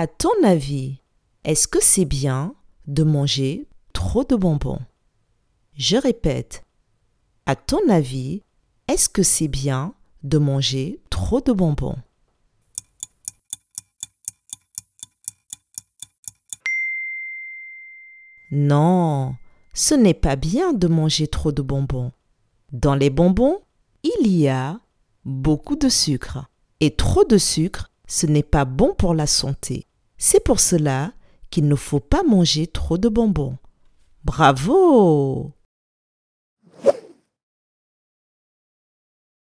À ton avis, est-ce que c'est bien de manger trop de bonbons? Je répète. À ton avis, est-ce que c'est bien de manger trop de bonbons? Non, ce n'est pas bien de manger trop de bonbons. Dans les bonbons, il y a beaucoup de sucre. Et trop de sucre, ce n'est pas bon pour la santé. C'est pour cela qu'il ne faut pas manger trop de bonbons. Bravo